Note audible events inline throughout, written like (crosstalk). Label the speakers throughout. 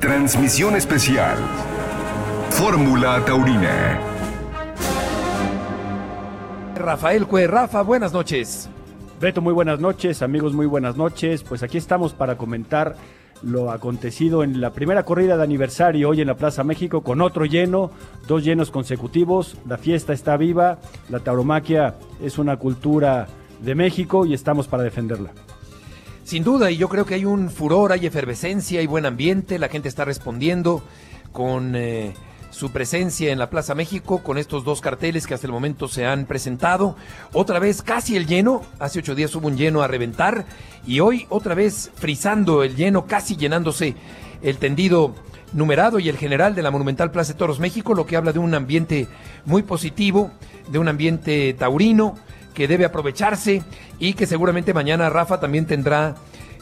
Speaker 1: Transmisión especial. Fórmula Taurina.
Speaker 2: Rafael Cue, Rafa, buenas noches.
Speaker 3: Beto, muy buenas noches, amigos, muy buenas noches. Pues aquí estamos para comentar lo acontecido en la primera corrida de aniversario hoy en la Plaza México con otro lleno, dos llenos consecutivos. La fiesta está viva, la tauromaquia es una cultura de México y estamos para defenderla.
Speaker 2: Sin duda, y yo creo que hay un furor, hay efervescencia, hay buen ambiente, la gente está respondiendo con eh, su presencia en la Plaza México, con estos dos carteles que hasta el momento se han presentado. Otra vez casi el lleno, hace ocho días hubo un lleno a reventar, y hoy otra vez frizando el lleno, casi llenándose el tendido numerado y el general de la Monumental Plaza de Toros México, lo que habla de un ambiente muy positivo, de un ambiente taurino que debe aprovecharse y que seguramente mañana Rafa también tendrá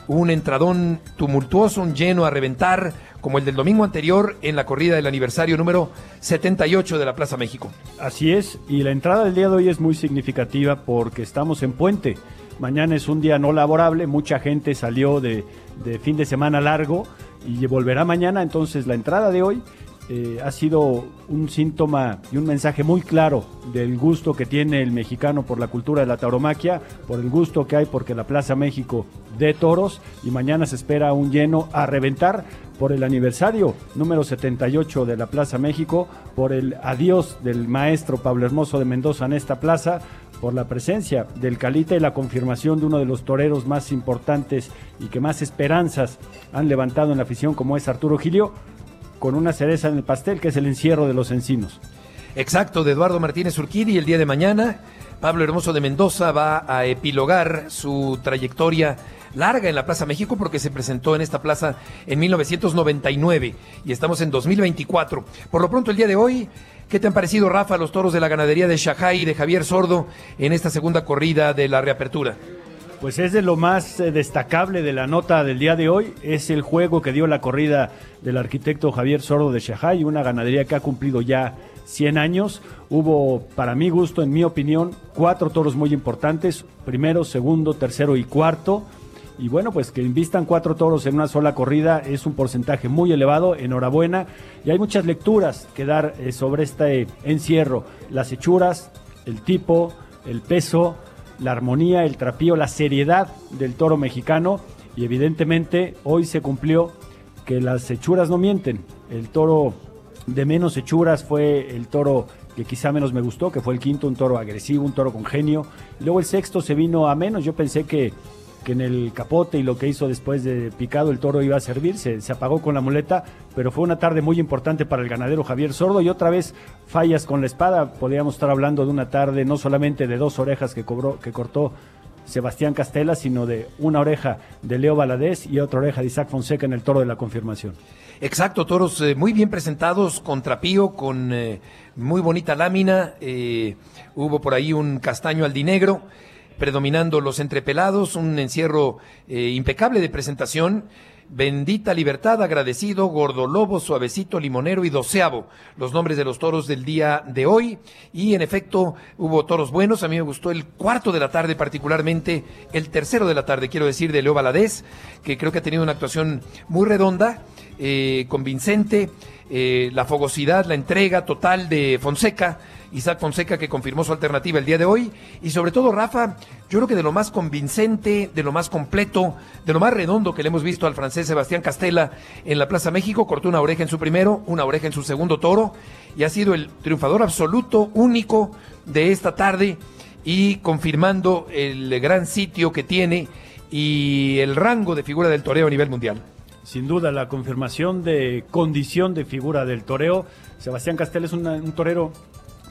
Speaker 2: un entradón tumultuoso, un lleno a reventar, como el del domingo anterior en la corrida del aniversario número 78 de la Plaza México.
Speaker 3: Así es, y la entrada del día de hoy es muy significativa porque estamos en puente. Mañana es un día no laborable, mucha gente salió de, de fin de semana largo y volverá mañana, entonces la entrada de hoy eh, ha sido un síntoma y un mensaje muy claro del gusto que tiene el mexicano por la cultura de la tauromaquia, por el gusto que hay porque la Plaza México de toros y mañana se espera un lleno a reventar por el aniversario número 78 de la Plaza México, por el adiós del maestro Pablo Hermoso de Mendoza en esta plaza, por la presencia del Calita y la confirmación de uno de los toreros más importantes y que más esperanzas han levantado en la afición como es Arturo Gilio con una cereza en el pastel, que es el encierro de los encinos.
Speaker 2: Exacto, de Eduardo Martínez Urquidi, el día de mañana. Pablo Hermoso de Mendoza va a epilogar su trayectoria larga en la Plaza México porque se presentó en esta plaza en 1999 y estamos en 2024. Por lo pronto el día de hoy, ¿qué te han parecido Rafa los toros de la ganadería de Shajay y de Javier Sordo en esta segunda corrida de la reapertura?
Speaker 3: Pues es de lo más eh, destacable de la nota del día de hoy, es el juego que dio la corrida del arquitecto Javier Sordo de Shajay, una ganadería que ha cumplido ya 100 años. Hubo, para mi gusto, en mi opinión, cuatro toros muy importantes, primero, segundo, tercero y cuarto. Y bueno, pues que invistan cuatro toros en una sola corrida es un porcentaje muy elevado, enhorabuena. Y hay muchas lecturas que dar eh, sobre este encierro, las hechuras, el tipo, el peso, la armonía, el trapío, la seriedad del toro mexicano y evidentemente hoy se cumplió que las hechuras no mienten. El toro de menos hechuras fue el toro que quizá menos me gustó, que fue el quinto, un toro agresivo, un toro con genio. Luego el sexto se vino a menos, yo pensé que que en el capote y lo que hizo después de picado el toro iba a servir, se, apagó con la muleta, pero fue una tarde muy importante para el ganadero Javier Sordo y otra vez fallas con la espada, podríamos estar hablando de una tarde no solamente de dos orejas que, cobró, que cortó Sebastián Castela, sino de una oreja de Leo Valadez y otra oreja de Isaac Fonseca en el toro de la confirmación.
Speaker 2: Exacto, toros eh, muy bien presentados, con trapío, con eh, muy bonita lámina, eh, hubo por ahí un castaño aldinegro predominando los entrepelados, un encierro eh, impecable de presentación. Bendita Libertad, agradecido, Gordolobo, Suavecito, Limonero y Doceavo, los nombres de los toros del día de hoy. Y en efecto, hubo toros buenos. A mí me gustó el cuarto de la tarde, particularmente el tercero de la tarde, quiero decir, de Leo Valadez, que creo que ha tenido una actuación muy redonda, eh, convincente, eh, la fogosidad, la entrega total de Fonseca Isaac Fonseca que confirmó su alternativa el día de hoy. Y sobre todo, Rafa, yo creo que de lo más convincente, de lo más completo, de lo más redondo que le hemos visto al francés Sebastián Castela en la Plaza México, cortó una oreja en su primero, una oreja en su segundo toro y ha sido el triunfador absoluto, único de esta tarde y confirmando el gran sitio que tiene y el rango de figura del toreo a nivel mundial.
Speaker 3: Sin duda, la confirmación de condición de figura del toreo. Sebastián Castela es un torero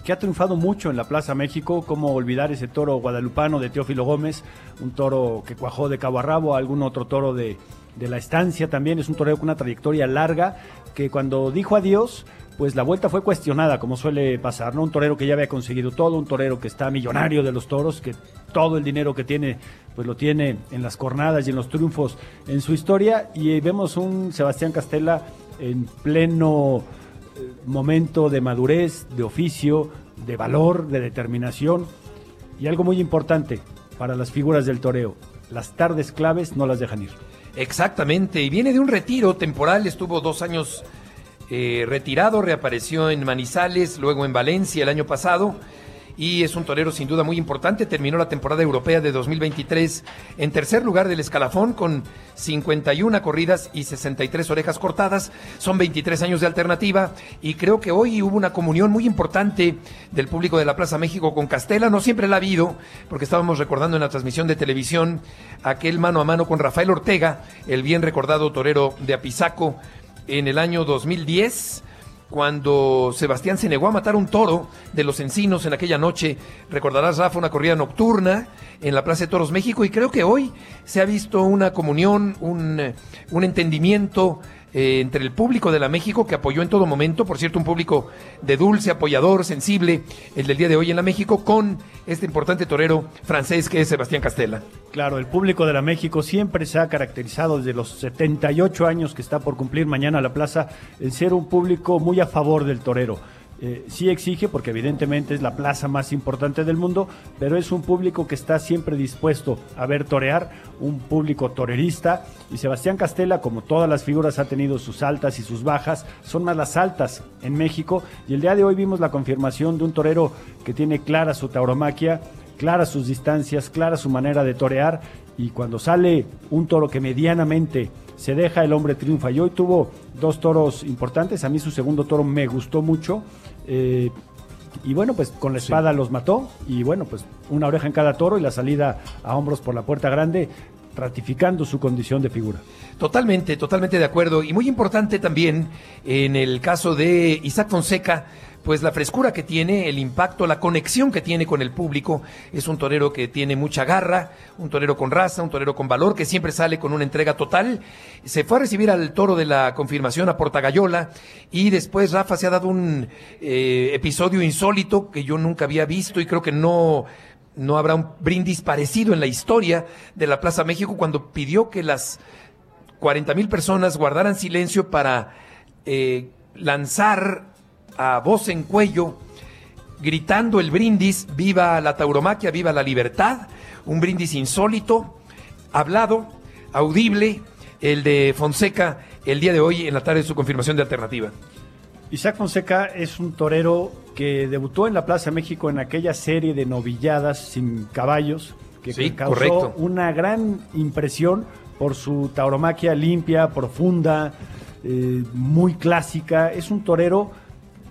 Speaker 3: que ha triunfado mucho en la Plaza México, como olvidar ese toro guadalupano de Teófilo Gómez, un toro que cuajó de cabo a rabo, algún otro toro de, de la estancia también, es un torero con una trayectoria larga, que cuando dijo adiós, pues la vuelta fue cuestionada, como suele pasar, ¿no? Un torero que ya había conseguido todo, un torero que está millonario de los toros, que todo el dinero que tiene, pues lo tiene en las cornadas y en los triunfos en su historia, y vemos un Sebastián Castela en pleno momento de madurez, de oficio, de valor, de determinación y algo muy importante para las figuras del toreo, las tardes claves no las dejan ir.
Speaker 2: Exactamente, y viene de un retiro temporal, estuvo dos años eh, retirado, reapareció en Manizales, luego en Valencia el año pasado y es un torero sin duda muy importante. Terminó la temporada europea de 2023 en tercer lugar del escalafón con 51 corridas y 63 orejas cortadas. Son 23 años de alternativa y creo que hoy hubo una comunión muy importante del público de la Plaza México con Castela. No siempre la ha habido porque estábamos recordando en la transmisión de televisión aquel mano a mano con Rafael Ortega, el bien recordado torero de Apizaco en el año 2010 cuando Sebastián se negó a matar un toro de los encinos en aquella noche. Recordarás, Rafa, una corrida nocturna en la Plaza de Toros México y creo que hoy se ha visto una comunión, un, un entendimiento eh, entre el público de la México que apoyó en todo momento, por cierto, un público de dulce, apoyador, sensible, el del día de hoy en la México, con este importante torero francés que es Sebastián Castela.
Speaker 3: Claro, el público de la México siempre se ha caracterizado desde los 78 años que está por cumplir mañana la plaza en ser un público muy a favor del torero eh, sí exige, porque evidentemente es la plaza más importante del mundo, pero es un público que está siempre dispuesto a ver torear, un público torerista. Y Sebastián Castela, como todas las figuras, ha tenido sus altas y sus bajas, son más las altas en México. Y el día de hoy vimos la confirmación de un torero que tiene clara su tauromaquia, clara sus distancias, clara su manera de torear. Y cuando sale un toro que medianamente se deja, el hombre triunfa. Y hoy tuvo dos toros importantes. A mí su segundo toro me gustó mucho. Eh, y bueno, pues con la espada los mató. Y bueno, pues una oreja en cada toro y la salida a hombros por la puerta grande, ratificando su condición de figura.
Speaker 2: Totalmente, totalmente de acuerdo. Y muy importante también en el caso de Isaac Fonseca pues la frescura que tiene, el impacto, la conexión que tiene con el público. Es un torero que tiene mucha garra, un torero con raza, un torero con valor, que siempre sale con una entrega total. Se fue a recibir al toro de la confirmación a Portagayola y después Rafa se ha dado un eh, episodio insólito que yo nunca había visto y creo que no no habrá un brindis parecido en la historia de la Plaza México cuando pidió que las 40 mil personas guardaran silencio para eh, lanzar a voz en cuello, gritando el brindis, viva la tauromaquia, viva la libertad, un brindis insólito, hablado, audible, el de Fonseca el día de hoy en la tarde de su confirmación de alternativa.
Speaker 3: Isaac Fonseca es un torero que debutó en la Plaza México en aquella serie de novilladas sin caballos, que causó una gran impresión por su tauromaquia limpia, profunda, eh, muy clásica. Es un torero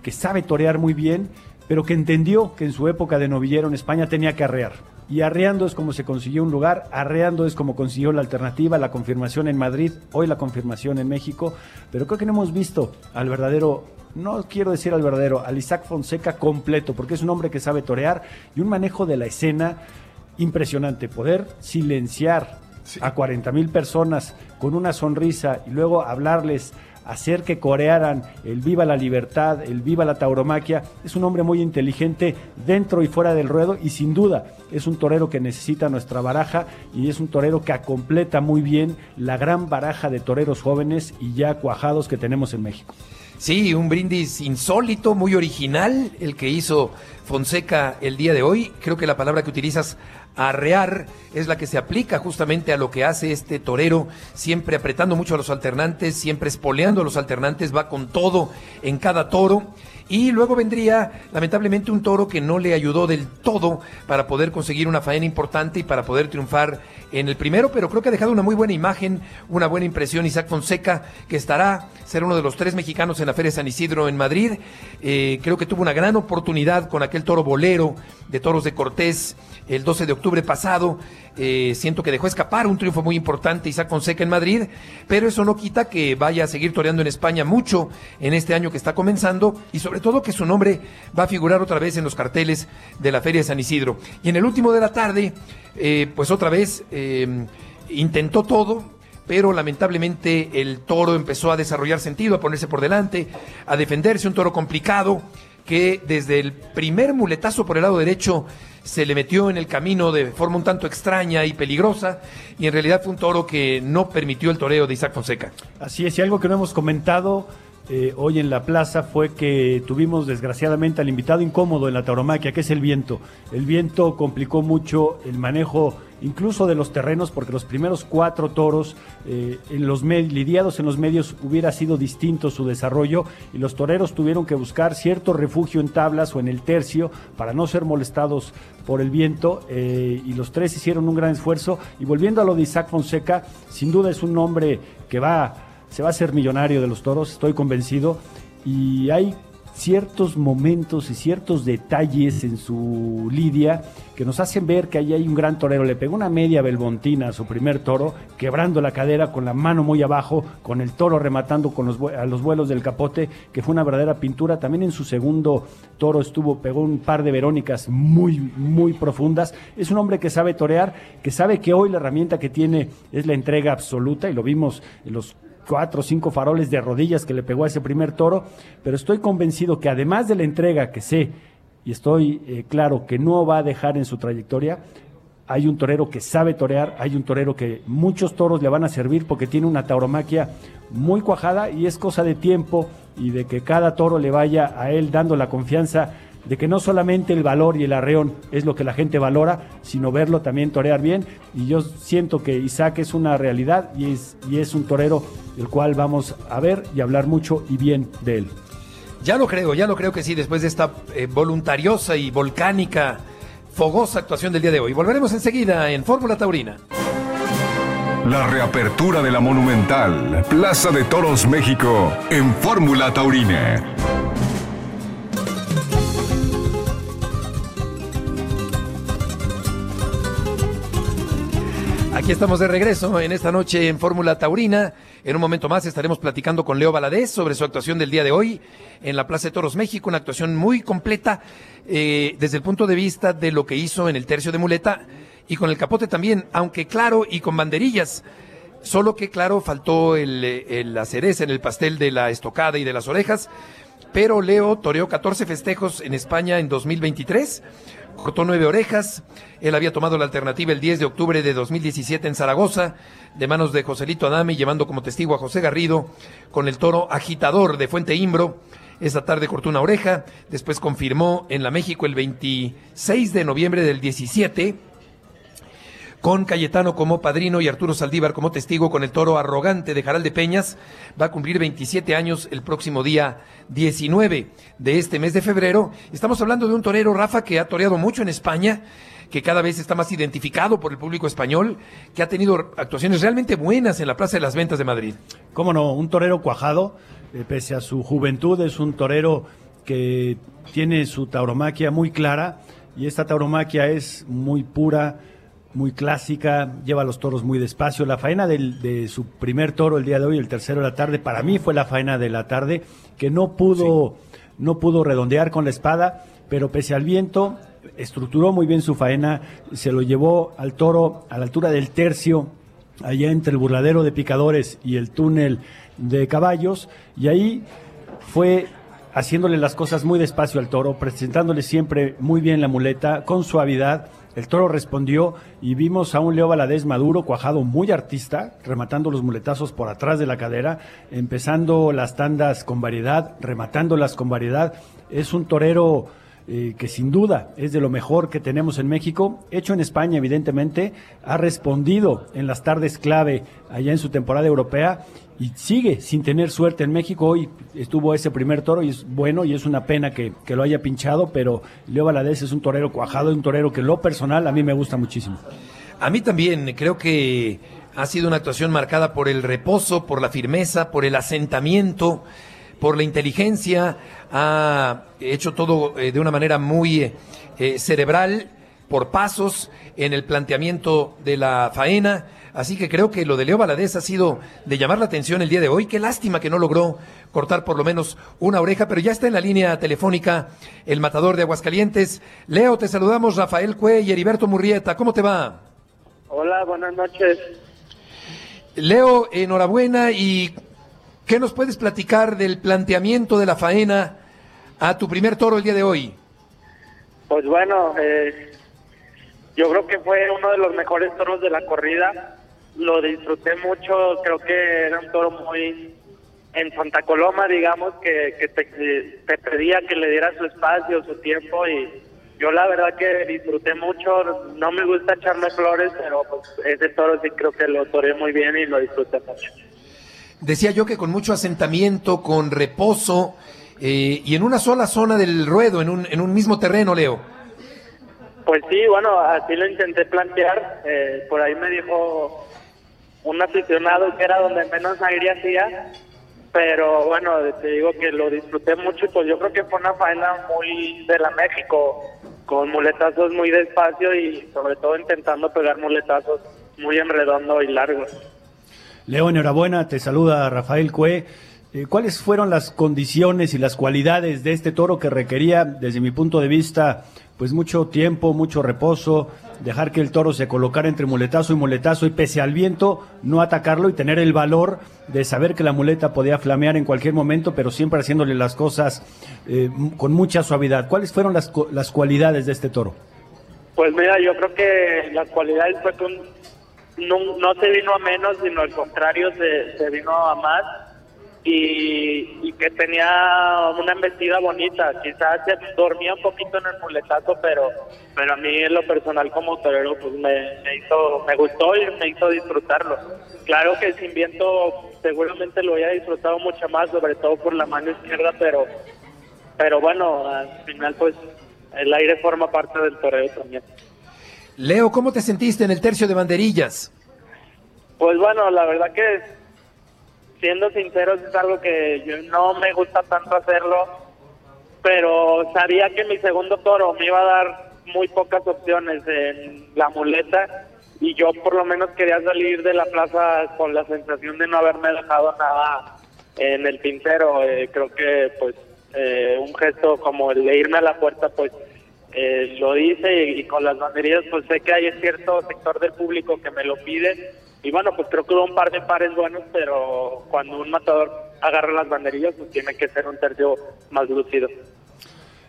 Speaker 3: que sabe torear muy bien, pero que entendió que en su época de novillero en España tenía que arrear. Y arreando es como se consiguió un lugar, arreando es como consiguió la alternativa, la confirmación en Madrid, hoy la confirmación en México, pero creo que no hemos visto al verdadero, no quiero decir al verdadero, al Isaac Fonseca completo, porque es un hombre que sabe torear y un manejo de la escena impresionante, poder silenciar a 40 mil personas con una sonrisa y luego hablarles hacer que corearan el viva la libertad, el viva la tauromaquia. Es un hombre muy inteligente dentro y fuera del ruedo y sin duda es un torero que necesita nuestra baraja y es un torero que completa muy bien la gran baraja de toreros jóvenes y ya cuajados que tenemos en México.
Speaker 2: Sí, un brindis insólito, muy original, el que hizo Fonseca el día de hoy. Creo que la palabra que utilizas, arrear, es la que se aplica justamente a lo que hace este torero, siempre apretando mucho a los alternantes, siempre espoleando a los alternantes, va con todo en cada toro. Y luego vendría, lamentablemente, un toro que no le ayudó del todo para poder conseguir una faena importante y para poder triunfar en el primero, pero creo que ha dejado una muy buena imagen, una buena impresión Isaac Fonseca, que estará, ser uno de los tres mexicanos en la Feria San Isidro en Madrid. Eh, creo que tuvo una gran oportunidad con aquel toro bolero de Toros de Cortés el 12 de octubre pasado. Eh, siento que dejó escapar un triunfo muy importante Isaac Fonseca en Madrid, pero eso no quita que vaya a seguir toreando en España mucho en este año que está comenzando y sobre todo que su nombre va a figurar otra vez en los carteles de la Feria de San Isidro. Y en el último de la tarde, eh, pues otra vez eh, intentó todo, pero lamentablemente el toro empezó a desarrollar sentido, a ponerse por delante, a defenderse, un toro complicado que desde el primer muletazo por el lado derecho se le metió en el camino de forma un tanto extraña y peligrosa, y en realidad fue un toro que no permitió el toreo de Isaac Fonseca.
Speaker 3: Así es, y algo que no hemos comentado eh, hoy en la plaza fue que tuvimos desgraciadamente al invitado incómodo en la tauromaquia, que es el viento. El viento complicó mucho el manejo incluso de los terrenos, porque los primeros cuatro toros eh, en los lidiados en los medios hubiera sido distinto su desarrollo y los toreros tuvieron que buscar cierto refugio en tablas o en el tercio para no ser molestados por el viento eh, y los tres hicieron un gran esfuerzo. Y volviendo a lo de Isaac Fonseca, sin duda es un hombre que va, se va a ser millonario de los toros, estoy convencido. Y hay ciertos momentos y ciertos detalles en su lidia que nos hacen ver que ahí hay un gran torero. Le pegó una media belbontina a su primer toro, quebrando la cadera con la mano muy abajo, con el toro rematando con los, a los vuelos del capote, que fue una verdadera pintura. También en su segundo toro estuvo, pegó un par de verónicas muy, muy profundas. Es un hombre que sabe torear, que sabe que hoy la herramienta que tiene es la entrega absoluta, y lo vimos en los cuatro o cinco faroles de rodillas que le pegó a ese primer toro, pero estoy convencido que además de la entrega que sé y estoy eh, claro que no va a dejar en su trayectoria, hay un torero que sabe torear, hay un torero que muchos toros le van a servir porque tiene una tauromaquia muy cuajada y es cosa de tiempo y de que cada toro le vaya a él dando la confianza de que no solamente el valor y el arreón es lo que la gente valora, sino verlo también torear bien. Y yo siento que Isaac es una realidad y es, y es un torero el cual vamos a ver y hablar mucho y bien de él.
Speaker 2: Ya lo creo, ya lo creo que sí, después de esta eh, voluntariosa y volcánica, fogosa actuación del día de hoy. Volveremos enseguida en Fórmula Taurina.
Speaker 1: La reapertura de la Monumental, Plaza de Toros México, en Fórmula Taurina.
Speaker 2: Aquí estamos de regreso en esta noche en Fórmula Taurina. En un momento más estaremos platicando con Leo Valadez sobre su actuación del día de hoy en la Plaza de Toros México, una actuación muy completa eh, desde el punto de vista de lo que hizo en el tercio de muleta y con el capote también, aunque claro y con banderillas. Solo que claro, faltó el, la cereza en el pastel de la estocada y de las orejas, pero Leo toreó 14 festejos en España en 2023 cortó nueve orejas. Él había tomado la alternativa el 10 de octubre de 2017 en Zaragoza, de manos de Joselito Adame, llevando como testigo a José Garrido con el toro agitador de Fuente Imbro. Esa tarde cortó una oreja, después confirmó en la México el 26 de noviembre del 17 con Cayetano como padrino y Arturo Saldívar como testigo con el toro arrogante de Jaral de Peñas. Va a cumplir 27 años el próximo día 19 de este mes de febrero. Estamos hablando de un torero, Rafa, que ha toreado mucho en España, que cada vez está más identificado por el público español, que ha tenido actuaciones realmente buenas en la Plaza de las Ventas de Madrid.
Speaker 3: Cómo no, un torero cuajado, eh, pese a su juventud, es un torero que tiene su tauromaquia muy clara y esta tauromaquia es muy pura muy clásica, lleva a los toros muy despacio. La faena de su primer toro el día de hoy, el tercero de la tarde, para mí fue la faena de la tarde, que no pudo, no pudo redondear con la espada, pero pese al viento, estructuró muy bien su faena, se lo llevó al toro a la altura del tercio, allá entre el burladero de picadores y el túnel de caballos, y ahí fue haciéndole las cosas muy despacio al toro, presentándole siempre muy bien la muleta, con suavidad, el toro respondió y vimos a un Leo Valadez maduro, cuajado, muy artista, rematando los muletazos por atrás de la cadera, empezando las tandas con variedad, rematándolas con variedad. Es un torero eh, que sin duda es de lo mejor que tenemos en México, hecho en España evidentemente, ha respondido en las tardes clave allá en su temporada europea y sigue sin tener suerte en México. Hoy estuvo ese primer toro y es bueno y es una pena que, lo haya pinchado, pero Leo Valadez es un torero cuajado, un torero que lo personal a mí me gusta muchísimo.
Speaker 2: A mí también, creo que ha sido una actuación marcada por el reposo, por la firmeza, por el asentamiento por la inteligencia, ha hecho todo eh, de una manera muy eh, cerebral, por pasos en el planteamiento de la faena. Así que creo que lo de Leo Valadez ha sido de llamar la atención el día de hoy. Qué lástima que no logró cortar por lo menos una oreja, pero ya está en la línea telefónica el matador de Aguascalientes. Leo, te saludamos, Rafael Cue y Heriberto Murrieta. ¿Cómo te va?
Speaker 4: Hola, buenas noches.
Speaker 2: Leo, enhorabuena y ¿Qué nos puedes platicar del planteamiento de la faena a tu primer toro el día de hoy?
Speaker 4: Pues bueno, eh, yo creo que fue uno de los mejores toros de la corrida. Lo disfruté mucho, creo que era un toro muy en Santa Coloma, digamos, que, te, pedía que le diera su espacio, su tiempo y, yo la verdad que disfruté mucho, no me gusta echarme flores, pero pues ese toro sí creo que lo toreé muy bien y lo disfruté mucho.
Speaker 2: Decía yo que con mucho asentamiento, con reposo eh, y en una sola zona del ruedo, en un, en un mismo terreno, Leo.
Speaker 4: Pues sí, bueno, así lo intenté plantear. Eh, por ahí me dijo un aficionado que era donde menos aire hacía, pero bueno, te digo que lo disfruté mucho y pues yo creo que fue una faena muy de la México, con muletazos muy despacio y sobre todo intentando pegar muletazos muy en redondo y largos.
Speaker 3: Leo, enhorabuena, te saluda Rafael Cue. Eh, ¿Cuáles fueron las condiciones y las cualidades de este toro que requería, desde mi punto de vista, pues mucho tiempo, mucho reposo, dejar que el toro se colocara entre muletazo y muletazo y pese al viento, no atacarlo y tener el valor de saber que la muleta podía flamear en cualquier momento, pero siempre haciéndole las cosas eh, con mucha suavidad. ¿Cuáles fueron las, las cualidades de este toro?
Speaker 4: Pues mira, yo creo que las cualidades fue no, no, se vino a menos, sino al contrario, se, se vino a más y, que tenía una embestida bonita. Quizás dormía un poquito en el muletazo, pero pero a mí en lo personal como torero pues me, hizo me gustó y me hizo disfrutarlo. Claro que sin viento seguramente lo había disfrutado mucho más, sobre todo por la mano izquierda, pero pero bueno, al final pues el aire forma parte del torero también.
Speaker 2: Leo, ¿cómo te sentiste en el tercio de banderillas?
Speaker 4: Pues bueno, la verdad que siendo sinceros, es algo que yo no me gusta tanto hacerlo, pero sabía que mi segundo toro me iba a dar muy pocas opciones en la muleta y yo por lo menos quería salir de la plaza con la sensación de no haberme dejado nada en el tintero. Eh, creo que pues eh, un gesto como el de irme a la puerta pues eh, lo hice y, con las banderillas pues sé que hay cierto sector del público que me lo pide y bueno, pues creo que hubo un par de pares buenos, pero cuando un matador agarra las banderillas, pues tiene que ser un tercio más lucido.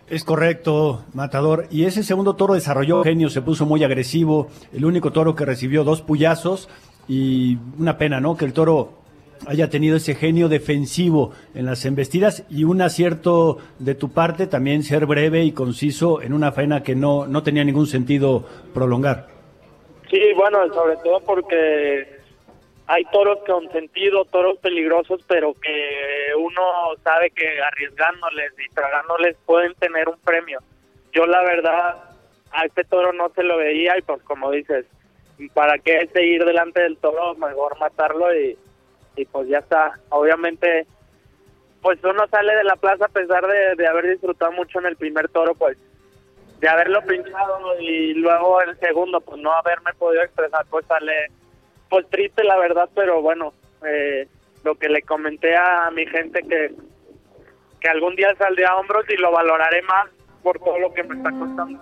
Speaker 3: Es correcto, Matador. Y ese segundo toro desarrolló genio, se puso muy agresivo. El único toro que recibió dos puyazos. Y una pena, ¿no? Que el toro haya tenido ese genio defensivo en las embestidas y un acierto de tu parte también ser breve y conciso en una faena que no, no tenía ningún sentido prolongar.
Speaker 4: Sí, bueno, sobre todo porque hay toros con sentido, toros peligrosos, pero que uno sabe que arriesgándoles y tragándoles pueden tener un premio. Yo la verdad a este toro no se lo veía y pues como dices, ¿para qué seguir delante del toro? Mejor matarlo y, y pues ya está. Obviamente, pues uno sale de la plaza a pesar de, de haber disfrutado mucho en el primer toro, pues de haberlo pinchado y luego el segundo, pues no haberme podido expresar, pues sale pues triste la verdad, pero bueno, eh, lo que le comenté a mi gente que, que algún día saldré a hombros y lo valoraré más por todo lo que me está costando.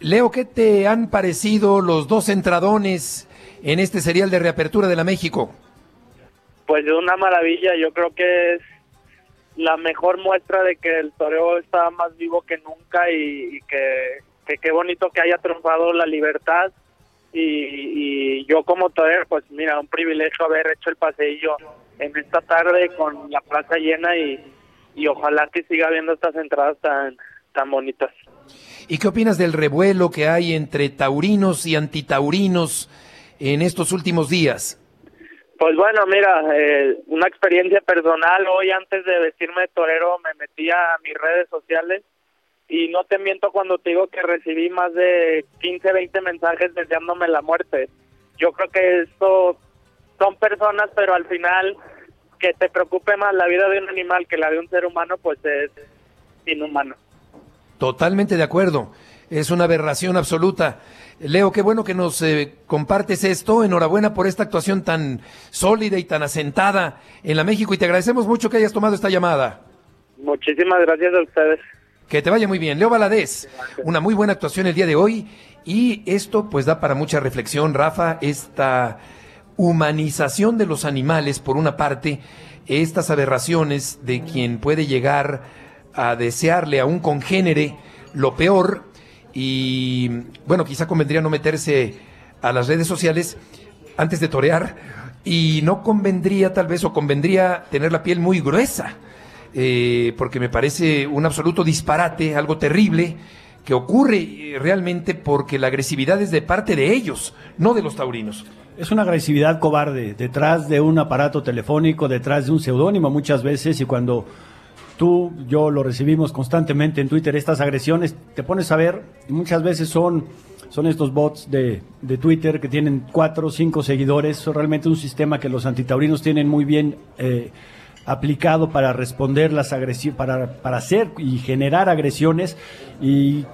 Speaker 2: Leo, ¿qué te han parecido los dos entradones en este serial de reapertura de la México?
Speaker 4: Pues es una maravilla, yo creo que es la mejor muestra de que el toreo está más vivo que nunca y, que, qué bonito que haya triunfado la libertad y, yo como torero pues mira un privilegio haber hecho el paseillo en esta tarde con la plaza llena y, y ojalá que siga habiendo estas entradas tan tan bonitas.
Speaker 2: ¿Y qué opinas del revuelo que hay entre taurinos y antitaurinos en estos últimos días?
Speaker 4: Pues bueno, mira, eh, una experiencia personal. Hoy antes de vestirme de torero me metí a mis redes sociales y no te miento cuando te digo que recibí más de 15, 20 mensajes deseándome la muerte. Yo creo que esto son personas, pero al final que te preocupe más la vida de un animal que la de un ser humano, pues es inhumano.
Speaker 2: Totalmente de acuerdo. Es una aberración absoluta. Leo, qué bueno que nos eh, compartes esto. Enhorabuena por esta actuación tan sólida y tan asentada en la México y te agradecemos mucho que hayas tomado esta llamada.
Speaker 4: Muchísimas gracias a ustedes.
Speaker 2: Que te vaya muy bien. Leo Valadez, una muy buena actuación el día de hoy y esto pues da para mucha reflexión, Rafa, esta humanización de los animales por una parte, estas aberraciones de quien puede llegar a desearle a un congénere lo peor y bueno, quizá convendría no meterse a las redes sociales antes de torear y no convendría tal vez o convendría tener la piel muy gruesa. eh, porque me parece un absoluto disparate, algo terrible, que ocurre eh, realmente porque la agresividad es de parte de ellos, no de los taurinos.
Speaker 3: Es una agresividad cobarde, detrás de un aparato telefónico, detrás de un seudónimo muchas veces, y cuando tú, yo lo recibimos constantemente en Twitter, estas agresiones, te pones a ver, muchas veces son, son estos bots de, de Twitter que tienen cuatro o cinco seguidores, son realmente un sistema que los antitaurinos tienen muy bien eh, aplicado para responder las agresiones, para, para hacer y generar agresiones y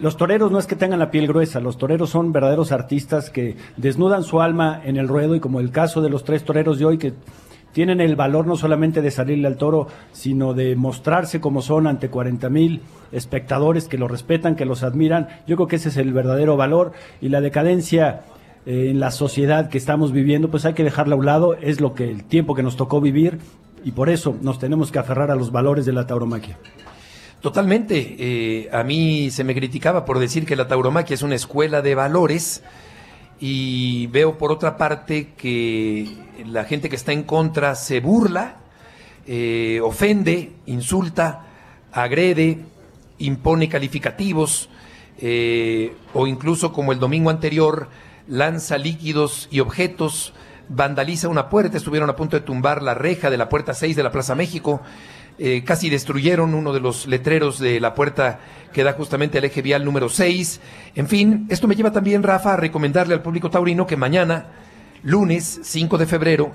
Speaker 3: los toreros no es que tengan la piel gruesa, los toreros son verdaderos artistas que desnudan su alma en el ruedo y como el caso de los tres toreros de hoy que tienen el valor no solamente de salirle al toro, sino de mostrarse como son ante 40 mil espectadores que los respetan, que los admiran. Yo creo que ese es el verdadero valor y la decadencia eh, en la sociedad que estamos viviendo, pues hay que dejarla a un lado, es lo que el tiempo que nos tocó vivir y por eso nos tenemos que aferrar a los valores de la tauromaquia.
Speaker 2: Totalmente. Eh, a mí se me criticaba por decir que la tauromaquia es una escuela de valores y veo por otra parte que la gente que está en contra se burla, eh, ofende, insulta, agrede, impone calificativos eh, o incluso como el domingo anterior lanza líquidos y objetos vandaliza una puerta, estuvieron a punto de tumbar la reja de la puerta 6 de la Plaza México, eh, casi destruyeron uno de los letreros de la puerta que da justamente al eje vial número 6. En fin, esto me lleva también, Rafa, a recomendarle al público taurino que mañana, lunes 5 de febrero,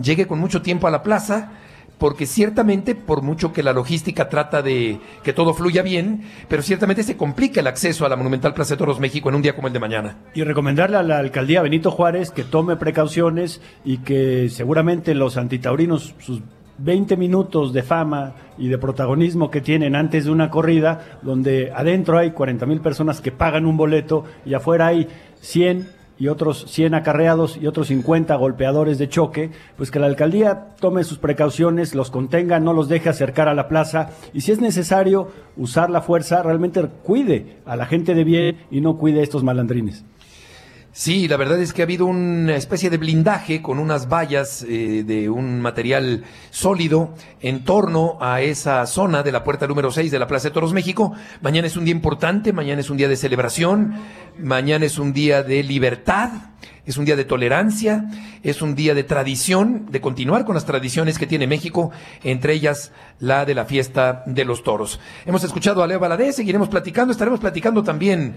Speaker 2: llegue con mucho tiempo a la plaza porque ciertamente, por mucho que la logística trata de que todo fluya bien, pero ciertamente se complica el acceso a la Monumental Plaza de Toros México en un día como el de mañana.
Speaker 3: Y recomendarle a la alcaldía Benito Juárez que tome precauciones y que seguramente los antitaurinos, sus 20 minutos de fama y de protagonismo que tienen antes de una corrida, donde adentro hay 40 mil personas que pagan un boleto y afuera hay 100 y otros 100 acarreados y otros 50 golpeadores de choque, pues que la alcaldía tome sus precauciones, los contenga, no los deje acercar a la plaza y si es necesario usar la fuerza, realmente cuide a la gente de bien y no cuide a estos malandrines.
Speaker 2: Sí, la verdad es que ha habido una especie de blindaje con unas vallas eh, de un material sólido en torno a esa zona de la puerta número 6 de la Plaza de Toros México. Mañana es un día importante, mañana es un día de celebración, mañana es un día de libertad, es un día de tolerancia, es un día de tradición, de continuar con las tradiciones que tiene México, entre ellas la de la fiesta de los toros. Hemos escuchado a Leo Valadez, seguiremos platicando, estaremos platicando también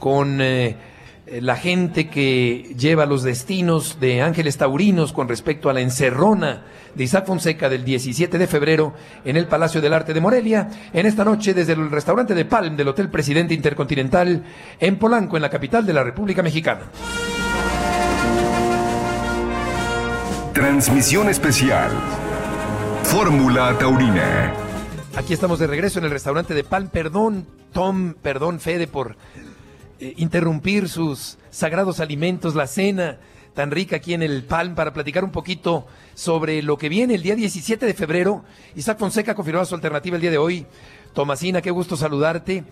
Speaker 2: con... Eh, la gente que lleva los destinos de Ángeles Taurinos con respecto a la encerrona de Isaac Fonseca del 17 de febrero en el Palacio del Arte de Morelia, en esta noche desde el restaurante de Palm del Hotel Presidente Intercontinental en Polanco, en la capital de la República Mexicana.
Speaker 1: Transmisión especial. Fórmula Taurina.
Speaker 2: Aquí estamos de regreso en el restaurante de Palm. Perdón, Tom, perdón, Fede, por eh, interrumpir sus sagrados alimentos, la cena tan rica aquí en el Palm para platicar un poquito sobre lo que viene el día 17 de febrero. Isaac Fonseca confirmó su alternativa el día de hoy. Tomasina, qué gusto saludarte.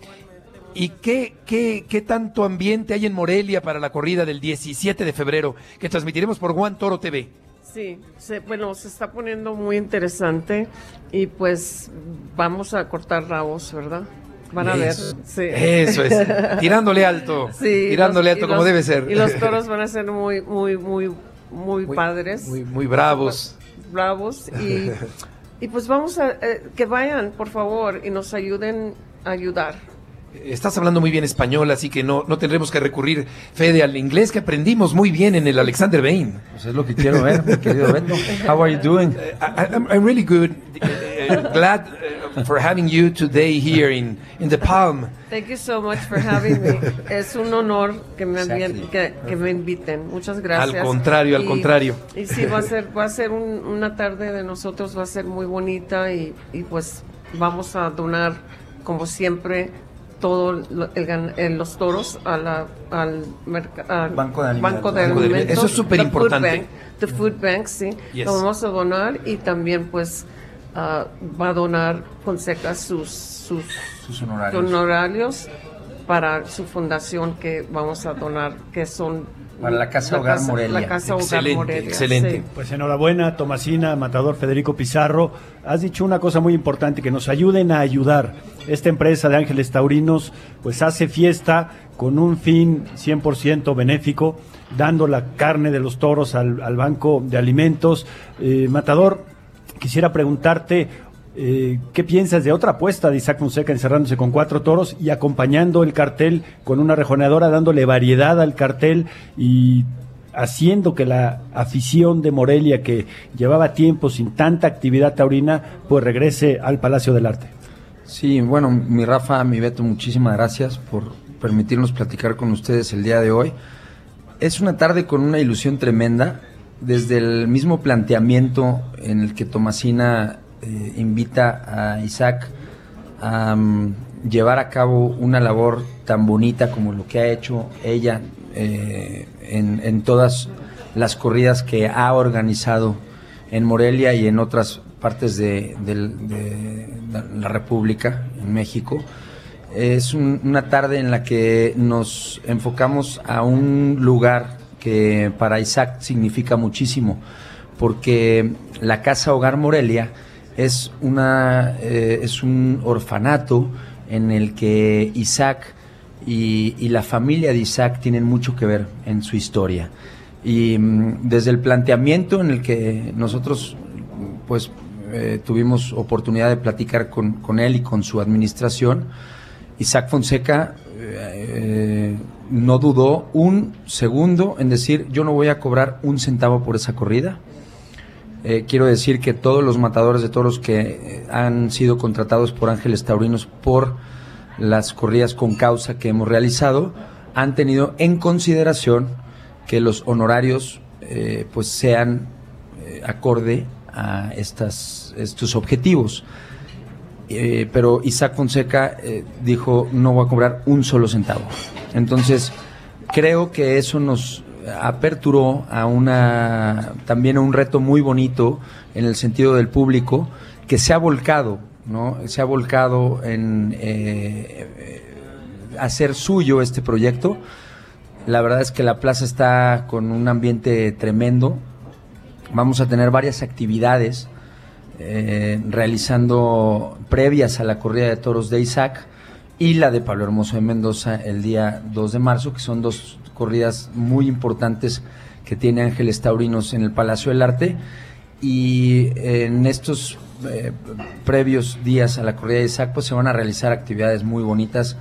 Speaker 2: ¿Y qué, qué, qué tanto ambiente hay en Morelia para la corrida del 17 de febrero que transmitiremos por Juan Toro TV?
Speaker 5: Sí, bueno, se está poniendo muy interesante y pues vamos a cortar rabos, ¿verdad? Van a ver. Sí.
Speaker 2: Eso es. Tirándole alto. (laughs) Sí, tirándole alto como debe ser.
Speaker 5: Y los toros van a ser muy, muy, muy, muy, padres.
Speaker 2: Muy, muy bravos.
Speaker 5: Bravos. Y, y pues vamos a eh, que vayan, por favor, y nos ayuden a ayudar.
Speaker 2: Estás hablando muy bien español, así que no, no tendremos que recurrir, Fede, al inglés que aprendimos muy bien en el Alexander Bain.
Speaker 6: Pues es lo que quiero ver, mi querido Beto. How are you doing?
Speaker 2: I'm, I'm really good. Uh, (laughs) glad uh, for having you today here in, in the Palm.
Speaker 5: Thank you so much for having me. (laughs) Es un honor que me, que, que, me inviten. Muchas gracias.
Speaker 2: Al contrario, al contrario.
Speaker 5: Y sí, va a ser, (laughs) va a ser un, una tarde de nosotros, va a ser muy bonita y, y pues vamos a donar, como siempre, todo el, los toros a la, al,
Speaker 6: banco de
Speaker 5: alimentos. de
Speaker 2: Eso es súper importante.
Speaker 5: The Food Bank, sí. Lo vamos a donar y también pues uh, va a donar Fonseca sus, sus,
Speaker 6: sus honorarios.
Speaker 5: honorarios para su fundación que vamos a donar, que son
Speaker 6: Para la Casa Hogar Morelia.
Speaker 5: La Casa Hogar
Speaker 2: Excelente,
Speaker 5: Morelia,
Speaker 2: excelente.
Speaker 5: sí.
Speaker 3: Pues enhorabuena, Tomasina, Matador Federico Pizarro. Has dicho una cosa muy importante, que nos ayuden a ayudar. Esta empresa de Ángeles Taurinos, pues hace fiesta con un fin 100% benéfico, dando la carne de los toros al, al Banco de Alimentos. Eh, Matador, quisiera preguntarte, eh, ¿qué piensas de otra apuesta de Isaac Fonseca encerrándose con cuatro toros y acompañando el cartel con una rejoneadora, dándole variedad al cartel y haciendo que la afición de Morelia, que llevaba tiempo sin tanta actividad taurina, pues regrese al Palacio del Arte?
Speaker 6: Sí, bueno, mi Rafa, mi Beto, muchísimas gracias por permitirnos platicar con ustedes el día de hoy. Es una tarde con una ilusión tremenda, desde el mismo planteamiento en el que Tomasina eh, invita a Isaac a mm, llevar a cabo una labor tan bonita como lo que ha hecho ella eh, en, todas las corridas que ha organizado en Morelia y en otras partes de, de la República, en México. Es un- una tarde en la que nos enfocamos a un lugar que para Isaac significa muchísimo, porque la Casa Hogar Morelia es, una, eh, es un orfanato en el que Isaac y, y la familia de Isaac tienen mucho que ver en su historia. Y mm, desde el planteamiento en el que nosotros pues eh, tuvimos oportunidad de platicar con, con él y con su administración, Isaac Fonseca eh, no dudó un segundo en decir yo no voy a cobrar un centavo por esa corrida. Eh, quiero decir que todos los matadores de toros que eh, han sido contratados por Ángeles Taurinos por las corridas con causa que hemos realizado han tenido en consideración que los honorarios eh, pues sean acorde a estas, estos objetivos. Pero Isaac Fonseca dijo no voy a cobrar un solo centavo. Entonces creo que eso nos aperturó a una también a un reto muy bonito en el sentido del público que se ha volcado, ¿no? Se ha volcado en eh, hacer suyo este proyecto. La verdad es que la plaza está con un ambiente tremendo. Vamos a tener varias actividades eh, realizando previas a la corrida de toros de Isaac y la de Pablo Hermoso de Mendoza el día 2 de marzo, que son dos corridas muy importantes que tiene Ángeles Taurinos en el Palacio del Arte. Y en estos eh, previos días a la corrida de Isaac, pues se van a realizar actividades muy bonitas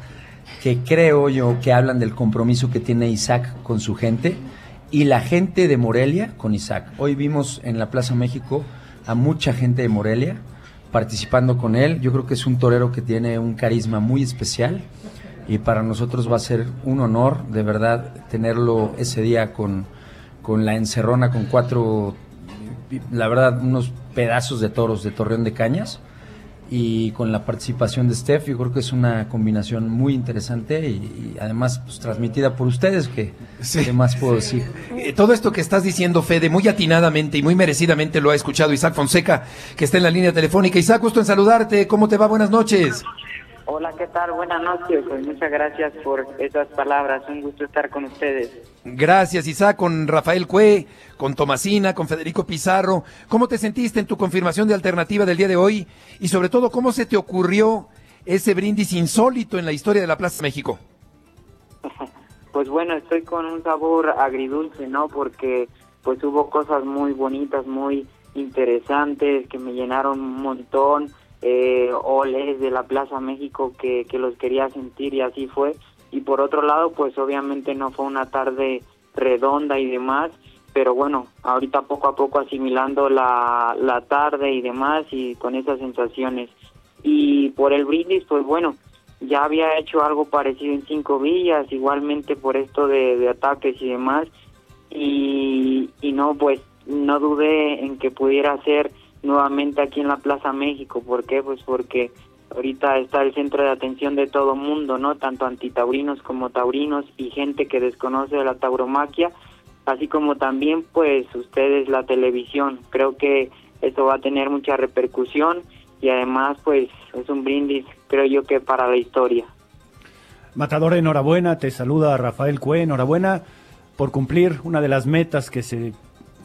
Speaker 6: que creo yo que hablan del compromiso que tiene Isaac con su gente y la gente de Morelia con Isaac. Hoy vimos en la Plaza México a mucha gente de Morelia participando con él. Yo creo que es un torero que tiene un carisma muy especial y para nosotros va a ser un honor de verdad tenerlo ese día con, con la encerrona con cuatro, la verdad, unos pedazos de toros de Torreón de Cañas y con la participación de Steph, yo creo que es una combinación muy interesante y, y además pues, transmitida por ustedes, que
Speaker 2: Sí.
Speaker 6: ¿qué más puedo decir?
Speaker 2: Eh, Todo esto que estás diciendo, Fede, muy atinadamente y muy merecidamente lo ha escuchado Isaac Fonseca, que está en la línea telefónica. Isaac, gusto en saludarte. ¿Cómo te va? Buenas noches.
Speaker 7: Hola, ¿qué tal? Buenas noches. Pues muchas gracias por esas palabras. Un gusto estar con ustedes.
Speaker 2: Gracias, Isaac, con Rafael Cue, con Tomasina, con Federico Pizarro. ¿Cómo te sentiste en tu confirmación de alternativa del día de hoy? Y sobre todo, ¿cómo se te ocurrió ese brindis insólito en la historia de la Plaza México? (laughs)
Speaker 7: Pues bueno, estoy con un sabor agridulce, ¿no? Porque pues hubo cosas muy bonitas, muy interesantes que me llenaron un montón. Eh, oles de la Plaza México que, los quería sentir y así fue. Y por otro lado, pues obviamente no fue una tarde redonda y demás, pero bueno, ahorita poco a poco asimilando la, la tarde y demás y con esas sensaciones. Y por el brindis, pues bueno, ya había hecho algo parecido en Cinco Villas, igualmente por esto de, de ataques y demás, y, y no, pues no dudé en que pudiera ser nuevamente aquí en la Plaza México, ¿por qué? Pues porque ahorita está el centro de atención de todo mundo, ¿no? Tanto antitaurinos como taurinos y gente que desconoce de la tauromaquia, así como también pues ustedes la televisión. Creo que esto va a tener mucha repercusión y además pues es un brindis, creo yo que para la historia.
Speaker 3: Matador, enhorabuena, te saluda Rafael Cue, enhorabuena. por cumplir una de las metas que se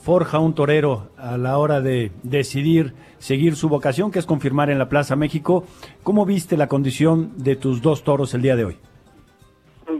Speaker 3: forja un torero a la hora de decidir seguir su vocación, que es confirmar en la Plaza México. ¿Cómo viste la condición de tus dos toros el día de hoy?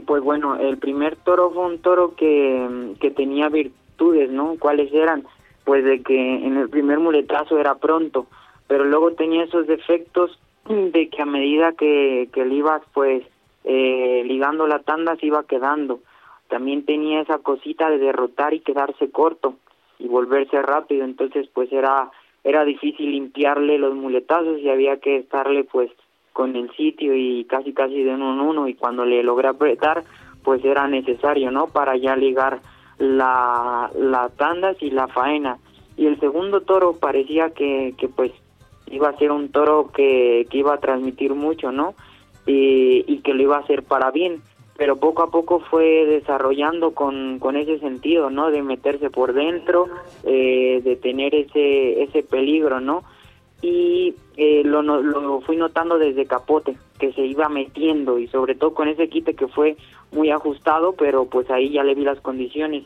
Speaker 7: Pues bueno, el primer toro fue un toro que, que tenía virtudes, ¿no? ¿Cuáles eran? Pues de que en el primer muletazo era pronto, pero luego tenía esos defectos de que a medida que, que le ibas pues eh, ligando la tanda se iba quedando. También tenía esa cosita de derrotar y quedarse corto y volverse rápido, entonces pues era era difícil limpiarle los muletazos y había que estarle pues con el sitio y casi casi de uno en uno y cuando le logré apretar pues era necesario, ¿no? Para ya ligar la, tandas y la faena. Y el segundo toro parecía que, que pues iba a ser un toro que, que iba a transmitir mucho, ¿no? Y, y que lo iba a hacer para bien pero poco a poco fue desarrollando con, con ese sentido, ¿no? De meterse por dentro, eh, de tener ese, ese peligro, ¿no? Y eh, lo, lo fui notando desde capote, que se iba metiendo y sobre todo con ese quite que fue muy ajustado, pero pues ahí ya le vi las condiciones.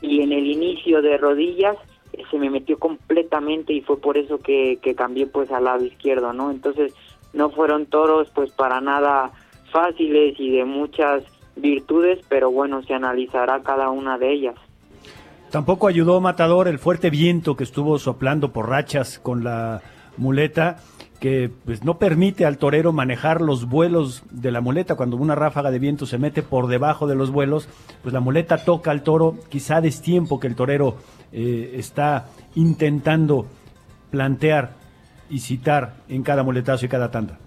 Speaker 7: Y en el inicio de rodillas eh, se me metió completamente y fue por eso que, que cambié pues al lado izquierdo, ¿no? Entonces no fueron toros pues para nada fáciles y de muchas virtudes, pero bueno, se analizará cada una de ellas.
Speaker 3: Tampoco ayudó Matador el fuerte viento que estuvo soplando por rachas con la muleta, que pues no permite al torero manejar los vuelos de la muleta. Cuando una ráfaga de viento se mete por debajo de los vuelos, pues la muleta toca al toro, quizá destiempo que el torero eh, está intentando plantear y citar en cada muletazo y cada tanda.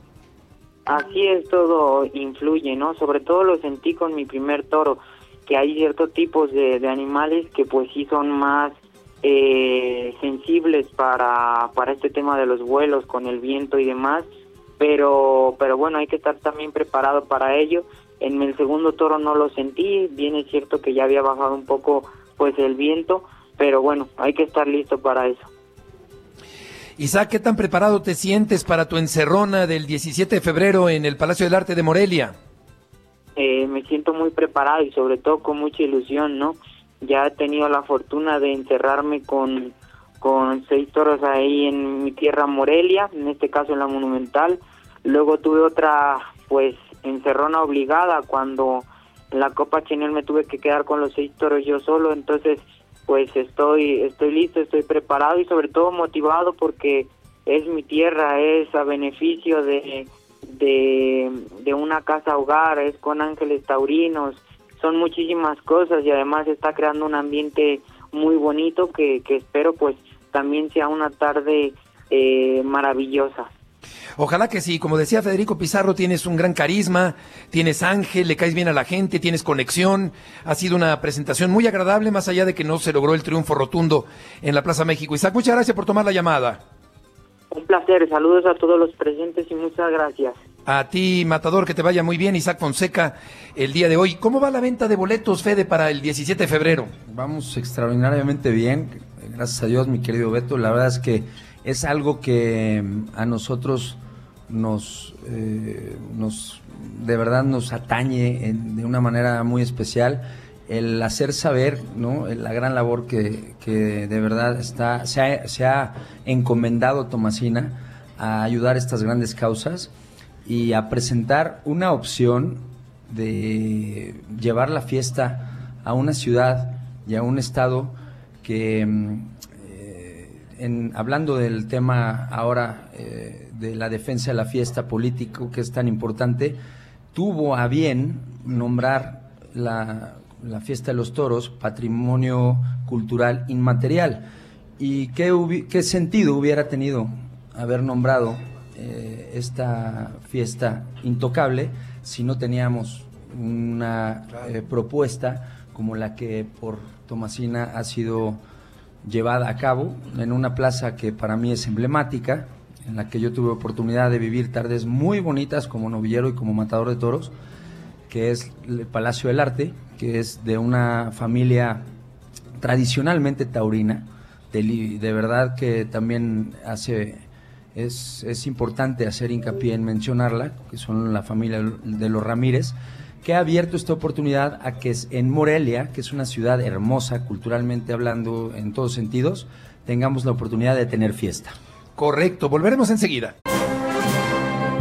Speaker 7: Así es, todo influye, ¿no? Sobre todo lo sentí con mi primer toro, que hay ciertos tipos de, animales que pues sí son más eh, sensibles para, para este tema de los vuelos con el viento y demás, pero, pero bueno, hay que estar también preparado para ello. En el segundo toro no lo sentí, bien es cierto que ya había bajado un poco pues el viento, pero bueno, hay que estar listo para eso.
Speaker 2: Isaac, ¿qué tan preparado te sientes para tu encerrona del 17 de febrero en el Palacio del Arte de Morelia?
Speaker 7: Eh, me siento muy preparado y sobre todo con mucha ilusión, ¿no? Ya he tenido la fortuna de encerrarme con, con seis toros ahí en mi tierra Morelia, en este caso en la Monumental. Luego tuve otra, pues, encerrona obligada cuando en la Copa Chenel me tuve que quedar con los seis toros yo solo, entonces pues estoy estoy listo, estoy preparado y sobre todo motivado porque es mi tierra, es a beneficio de, de, una casa hogar, es con ángeles taurinos, son muchísimas cosas y además está creando un ambiente muy bonito que, que espero pues también sea una tarde eh, maravillosa.
Speaker 2: Ojalá que sí, como decía Federico Pizarro, tienes un gran carisma, tienes ángel, le caes bien a la gente, tienes conexión. Ha sido una presentación muy agradable, más allá de que no se logró el triunfo rotundo en la Plaza México. Isaac, muchas gracias por tomar la llamada.
Speaker 7: Un placer, saludos a todos los presentes y muchas gracias.
Speaker 2: A ti, Matador, que te vaya muy bien, Isaac Fonseca, el día de hoy. ¿Cómo va la venta de boletos, Fede, para el 17 de febrero?
Speaker 6: Vamos extraordinariamente bien, gracias a Dios, mi querido Beto. La verdad es que es algo que a nosotros nos, eh, nos de verdad nos atañe de una manera muy especial el hacer saber ¿no? la gran labor que, que de verdad está, se, ha, se ha encomendado Tomasina a ayudar a estas grandes causas y a presentar una opción de llevar la fiesta a una ciudad y a un estado que mm, en, hablando del tema ahora eh, de la defensa de la fiesta político que es tan importante, tuvo a bien nombrar la, fiesta de los toros patrimonio cultural inmaterial. ¿Y qué, qué sentido hubiera tenido haber nombrado eh, esta fiesta intocable si no teníamos una eh, propuesta como la que por Tomasina ha sido llevada a cabo en una plaza que para mí es emblemática, en la que yo tuve oportunidad de vivir tardes muy bonitas como novillero y como matador de toros, que es el Palacio del Arte, que es de una familia tradicionalmente taurina, de, verdad que también hace, es, es importante hacer hincapié en mencionarla, que son la familia de los Ramírez, que ha abierto esta oportunidad a que en Morelia, que es una ciudad hermosa culturalmente hablando en todos sentidos, tengamos la oportunidad de tener fiesta.
Speaker 2: Correcto, volveremos enseguida.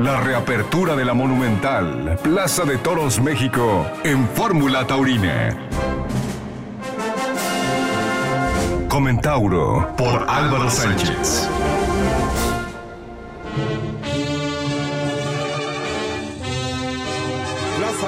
Speaker 1: La reapertura de la Monumental, Plaza de Toros México, en Fórmula Taurina. Comentauro por Álvaro Sánchez.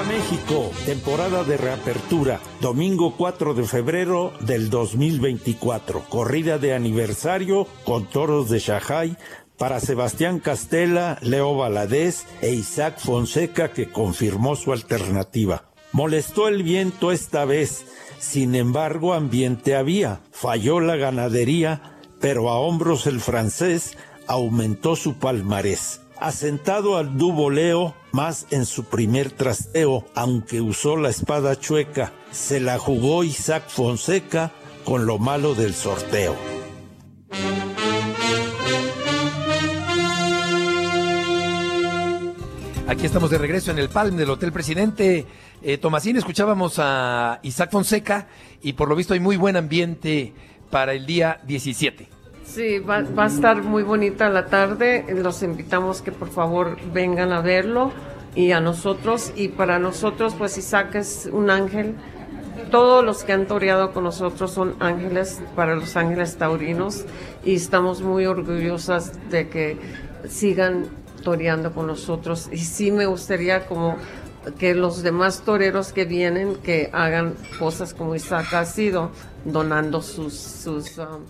Speaker 8: México, temporada de reapertura, domingo 4 de febrero del 2024, corrida de aniversario con toros de Shanghai para Sebastián Castela, Leo Valadez e Isaac Fonseca que confirmó su alternativa. Molestó el viento esta vez, sin embargo ambiente había, falló la ganadería, pero a hombros el francés aumentó su palmarés. Asentado al duboleo, más en su primer trasteo, aunque usó la espada chueca, se la jugó Isaac Fonseca con lo malo del sorteo.
Speaker 2: Aquí estamos de regreso en el Palm del Hotel Presidente. Eh, Tomasín, escuchábamos a Isaac Fonseca y por lo visto hay muy buen ambiente para el día 17.
Speaker 5: Sí, va, va a estar muy bonita la tarde. Los invitamos que por favor vengan a verlo y a nosotros. Y para nosotros, pues Isaac es un ángel. Todos los que han toreado con nosotros son ángeles para los ángeles taurinos y estamos muy orgullosas de que sigan toreando con nosotros. Y sí me gustaría como que los demás toreros que vienen que hagan cosas como Isaac ha sido, donando sus, sus um,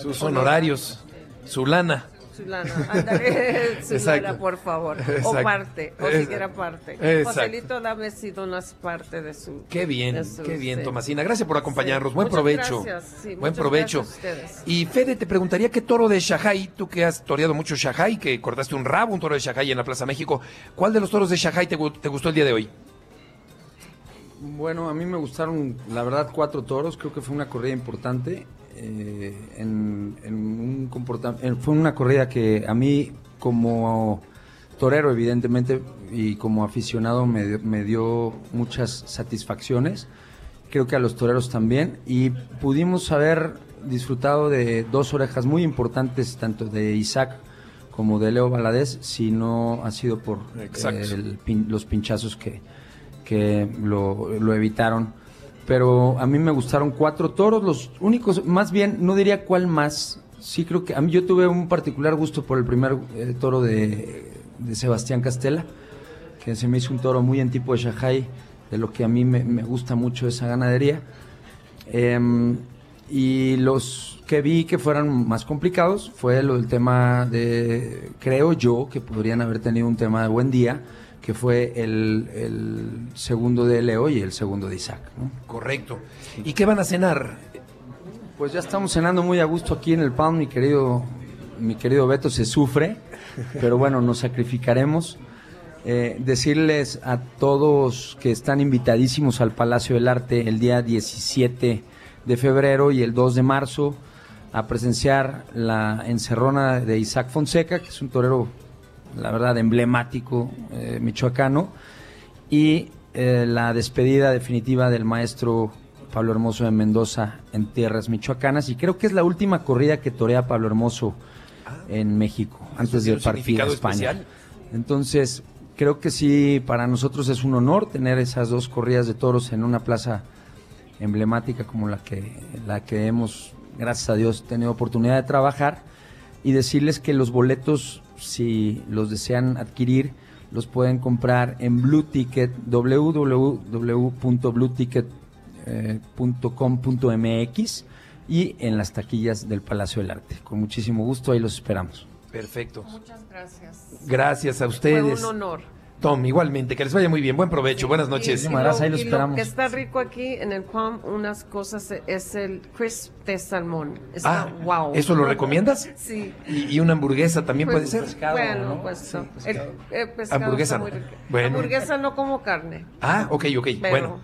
Speaker 2: Sus honorarios, su lana.
Speaker 5: su lana, ándale, (laughs) su
Speaker 2: Exacto.
Speaker 5: lana, por favor.
Speaker 2: Exacto.
Speaker 5: O parte, o
Speaker 2: Exacto.
Speaker 5: siquiera parte. Joselito, dame si donas parte de su.
Speaker 2: Qué bien,
Speaker 5: su-
Speaker 2: qué bien,
Speaker 5: sí.
Speaker 2: Tomasina. Gracias por acompañarnos.
Speaker 5: Sí.
Speaker 2: Buen
Speaker 5: Muchas
Speaker 2: provecho.
Speaker 5: gracias, sí,
Speaker 2: Buen provecho.
Speaker 5: gracias.
Speaker 2: Y Fede, te preguntaría qué toro de Shanghai, tú que has toreado mucho Shanghai, que cortaste un rabo, un toro de Shanghai en la Plaza México. ¿Cuál de los toros de Shanghai te, te gustó el día de hoy?
Speaker 6: Bueno, a mí me gustaron, la verdad, cuatro toros. Creo que fue una corrida importante. Eh, en, en un comporta- en- fue una corrida que a mí, como torero, evidentemente, y como aficionado, me, dio- me dio muchas satisfacciones. Creo que a los toreros también. Y pudimos haber disfrutado de dos orejas muy importantes, tanto de Isaac como de Leo Valadez, si no ha sido por eh, el los pinchazos que, que lo, lo evitaron. Pero a mí me gustaron cuatro toros, los únicos, más bien, no diría cuál más. Sí creo que a mí yo tuve un particular gusto por el primer eh, toro de, Sebastián Castela, que se me hizo un toro muy en tipo de Shanghai, de lo que a mí me, me gusta mucho esa ganadería. Em, y los que vi que fueran más complicados fue lo del tema de, creo yo, que podrían haber tenido un tema de buen día, que fue el, el segundo de Leo y el segundo de Isaac. ¿no?
Speaker 2: Correcto. ¿Y qué van a cenar?
Speaker 6: Pues ya estamos cenando muy a gusto aquí en el Palm, mi querido, mi querido Beto, se sufre, pero bueno, nos sacrificaremos. Eh, decirles a todos que están invitadísimos al Palacio del Arte el día 17 de febrero y el 2 de marzo a presenciar la encerrona de Isaac Fonseca, que es un torero, la verdad, emblemático eh, michoacano, y eh, la despedida definitiva del maestro Pablo Hermoso de Mendoza en tierras michoacanas y creo que es la última corrida que torea Pablo Hermoso en México antes de partir a España.
Speaker 2: especial.
Speaker 6: Entonces, creo que sí, para nosotros es un honor tener esas dos corridas de toros en una plaza emblemática como la que, la que hemos, gracias a Dios, tenido oportunidad de trabajar y decirles que los boletos, si los desean adquirir, los pueden comprar en Blue Ticket, www.blueticket.com.mx y en las taquillas del Palacio del Arte. Con muchísimo gusto, ahí los esperamos.
Speaker 2: Perfecto.
Speaker 5: Muchas gracias.
Speaker 2: Gracias a
Speaker 5: Fue
Speaker 2: ustedes.
Speaker 5: un honor.
Speaker 2: Tom, igualmente, que les vaya muy bien. Buen provecho, buenas noches.
Speaker 6: Muchísimas gracias, ahí los
Speaker 5: y lo que está rico aquí en el Palm, unas cosas, es el crisp de salmón. Está
Speaker 2: Ah,
Speaker 5: wow.
Speaker 2: ¿eso lo recomiendas?
Speaker 5: Sí.
Speaker 2: Y, y una hamburguesa también
Speaker 5: Pues,
Speaker 2: puede ser.
Speaker 5: Bueno, pues no. El, el pescado
Speaker 2: Hamburguesa
Speaker 5: está muy
Speaker 2: no.
Speaker 5: rico.
Speaker 2: Bueno.
Speaker 5: Hamburguesa no como carne.
Speaker 2: Ah, ok, ok.
Speaker 5: Pero-
Speaker 2: Bueno,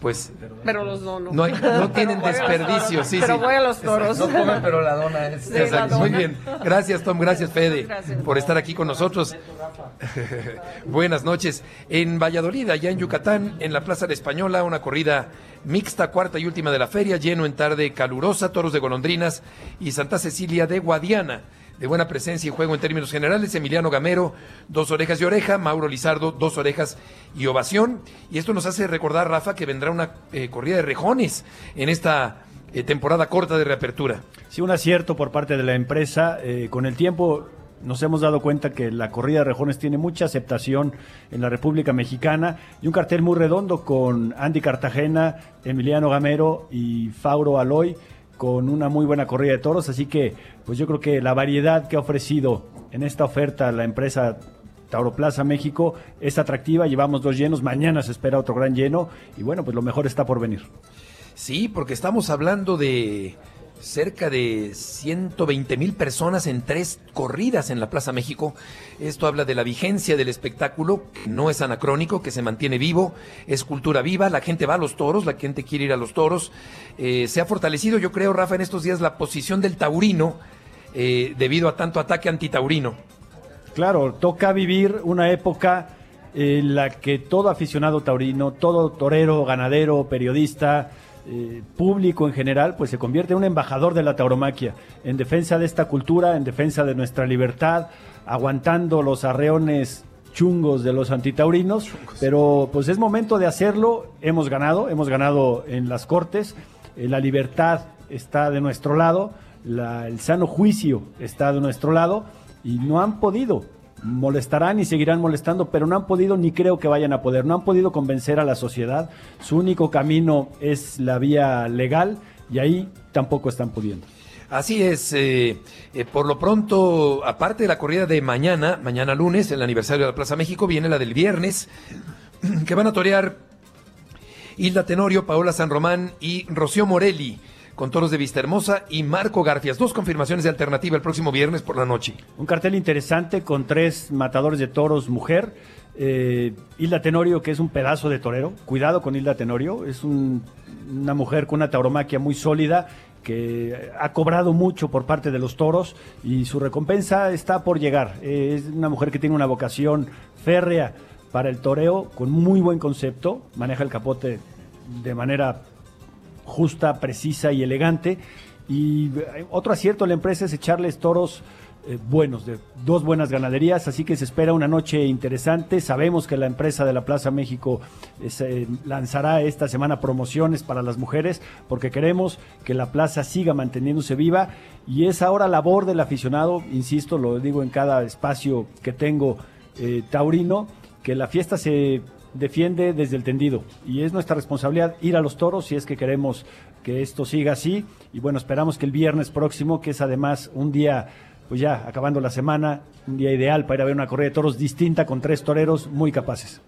Speaker 2: pues
Speaker 5: Pero los dono.
Speaker 2: no, hay- no tienen desperdicio. Sí,
Speaker 5: pero
Speaker 2: sí.
Speaker 5: voy a los toros.
Speaker 6: No comen, pero la dona es.
Speaker 5: Sí, la
Speaker 2: Exacto, Muy bien. Gracias, Tom. Gracias, Fede,
Speaker 5: Gracias.
Speaker 2: por estar aquí con nosotros. (laughs) Buenas noches. En Valladolid, allá en Yucatán, en la Plaza de Española, una corrida mixta, cuarta y última de la feria, lleno en tarde calurosa, toros de golondrinas y Santa Cecilia de Guadiana. De buena presencia y juego en términos generales, Emiliano Gamero, dos orejas y oreja, Mauro Lizardo, dos orejas y ovación. Y esto nos hace recordar, Rafa, que vendrá una eh, corrida de rejones en esta eh, temporada corta de reapertura.
Speaker 3: Sí, un acierto por parte de la empresa. Eh, con el tiempo nos hemos dado cuenta que la corrida de rejones tiene mucha aceptación en la República Mexicana y un cartel muy redondo con Andy Cartagena, Emiliano Gamero y Fauro Aloy con una muy buena corrida de toros. Así que, pues yo creo que la variedad que ha ofrecido en esta oferta la empresa Tauroplaza México es atractiva. Llevamos dos llenos, mañana se espera otro gran lleno y bueno, pues lo mejor está por venir.
Speaker 2: Sí, porque estamos hablando de cerca de 120 mil personas en tres corridas en la Plaza México. Esto habla de la vigencia del espectáculo, que no es anacrónico, que se mantiene vivo, es cultura viva, la gente va a los toros, la gente quiere ir a los toros. Eh, se ha fortalecido, yo creo, Rafa, en estos días la posición del taurino eh, debido a tanto ataque antitaurino.
Speaker 3: Claro, toca vivir una época en la que todo aficionado taurino, todo torero, ganadero, periodista, eh, público en general, pues se convierte en un embajador de la tauromaquia, en defensa de esta cultura, en defensa de nuestra libertad, aguantando los arreones chungos de los antitaurinos, pero pues es momento de hacerlo, hemos ganado, hemos ganado en las cortes, eh, la libertad está de nuestro lado, la- el sano juicio está de nuestro lado. Y no han podido. Molestarán y seguirán molestando, pero no han podido ni creo que vayan a poder. No han podido convencer a la sociedad. Su único camino es la vía legal y ahí tampoco están pudiendo.
Speaker 2: Así es, eh, eh, por lo pronto, aparte de la corrida de mañana, mañana lunes, el aniversario de la Plaza México, viene la del viernes, (clears throat) que van a torear Hilda Tenorio, Paola San Román y Rocío Morelli, con toros de Vista Hermosa y Marco Garfias. Dos confirmaciones de alternativa el próximo viernes por la noche.
Speaker 3: Un cartel interesante con tres matadores de toros mujer. Eh, Hilda Tenorio, que es un pedazo de torero. Cuidado con Hilda Tenorio. Es un- una mujer con una tauromaquia muy sólida que ha cobrado mucho por parte de los toros y su recompensa está por llegar. Eh, es una mujer que tiene una vocación férrea para el toreo con muy buen concepto. Maneja el capote de manera justa, precisa y elegante. Y eh, otro acierto de la empresa es echarles toros eh, buenos, de dos buenas ganaderías, así que se espera una noche interesante. Sabemos que la empresa de la Plaza México eh, lanzará esta semana promociones para las mujeres, porque queremos que la plaza siga manteniéndose viva y es ahora labor del aficionado, insisto, lo digo en cada espacio que tengo taurino, que la fiesta se defiende desde el tendido y es nuestra responsabilidad ir a los toros si es que queremos que esto siga así y bueno, esperamos que el viernes próximo, que es además un día, pues ya acabando la semana, un día ideal para ir a ver una corrida de toros distinta con tres toreros muy capaces.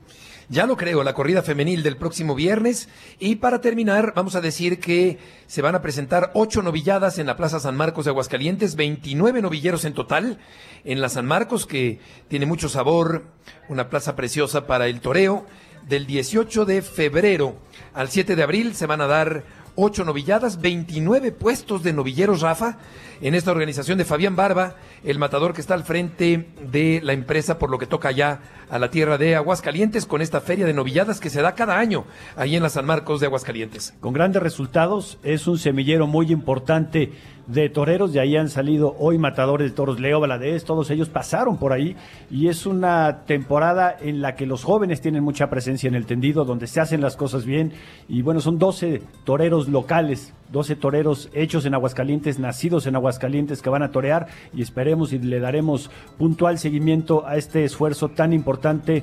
Speaker 2: Ya lo creo, la corrida femenil del próximo viernes. Y para terminar, vamos a decir que se van a presentar ocho novilladas en la Plaza San Marcos de Aguascalientes, 29 novilleros en total en la San Marcos, que tiene mucho sabor, una plaza preciosa para el toreo. Del 18 de febrero al 7 de abril se van a dar ocho novilladas, 29 puestos de novilleros, Rafa, en esta organización de Fabián Barba, el matador que está al frente de la empresa por lo que toca ya a la tierra de Aguascalientes con esta feria de novilladas que se da cada año ahí en la San Marcos de Aguascalientes.
Speaker 3: Con grandes resultados, es un semillero muy importante de toreros, de ahí han salido hoy matadores de toros, Leo Valadez, todos ellos pasaron por ahí y es una temporada en la que los jóvenes tienen mucha presencia en el tendido, donde se hacen las cosas bien y bueno, son 12 toreros locales, 12 toreros hechos en Aguascalientes, nacidos en Aguascalientes que van a torear y esperemos y le daremos puntual seguimiento a este esfuerzo tan importante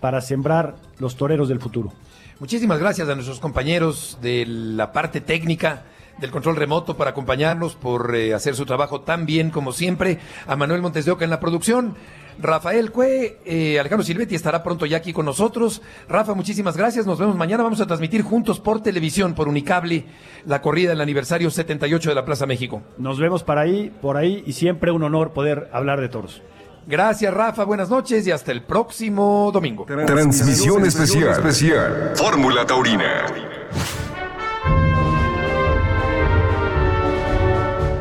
Speaker 3: para sembrar los toreros del futuro.
Speaker 2: Muchísimas gracias a nuestros compañeros de la parte técnica del control remoto para acompañarnos, por eh, hacer su trabajo tan bien como siempre. A Manuel Montes de Oca en la producción. Rafael Cue, eh, Alejandro Silvetti estará pronto ya aquí con nosotros. Rafa, muchísimas gracias. Nos vemos mañana. Vamos a transmitir juntos por televisión, por Unicable, la corrida del aniversario 78 de la Plaza México.
Speaker 3: Nos vemos para ahí, por ahí y siempre un honor poder hablar de toros.
Speaker 2: Gracias, Rafa. Buenas noches y hasta el próximo domingo.
Speaker 1: Transmisión especial. especial. Fórmula Taurina.